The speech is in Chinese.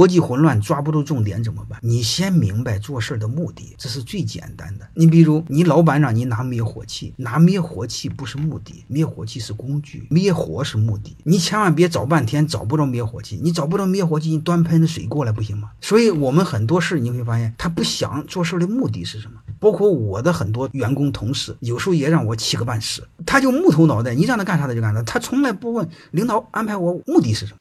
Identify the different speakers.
Speaker 1: 逻辑混乱，抓不住重点怎么办？你先明白做事的目的，这是最简单的。你比如，你老板让你拿灭火器，拿灭火器不是目的，灭火器是工具，灭火是目的。你千万别找半天找不着灭火器，你找不着灭火器，你端盆子水过来不行吗？所以，我们很多事你会发现，他不想做事的目的是什么？包括我的很多员工同事，有时候也让我气个半死。他就木头脑袋，你让他干啥他就干啥，他从来不问领导安排我目的是什么。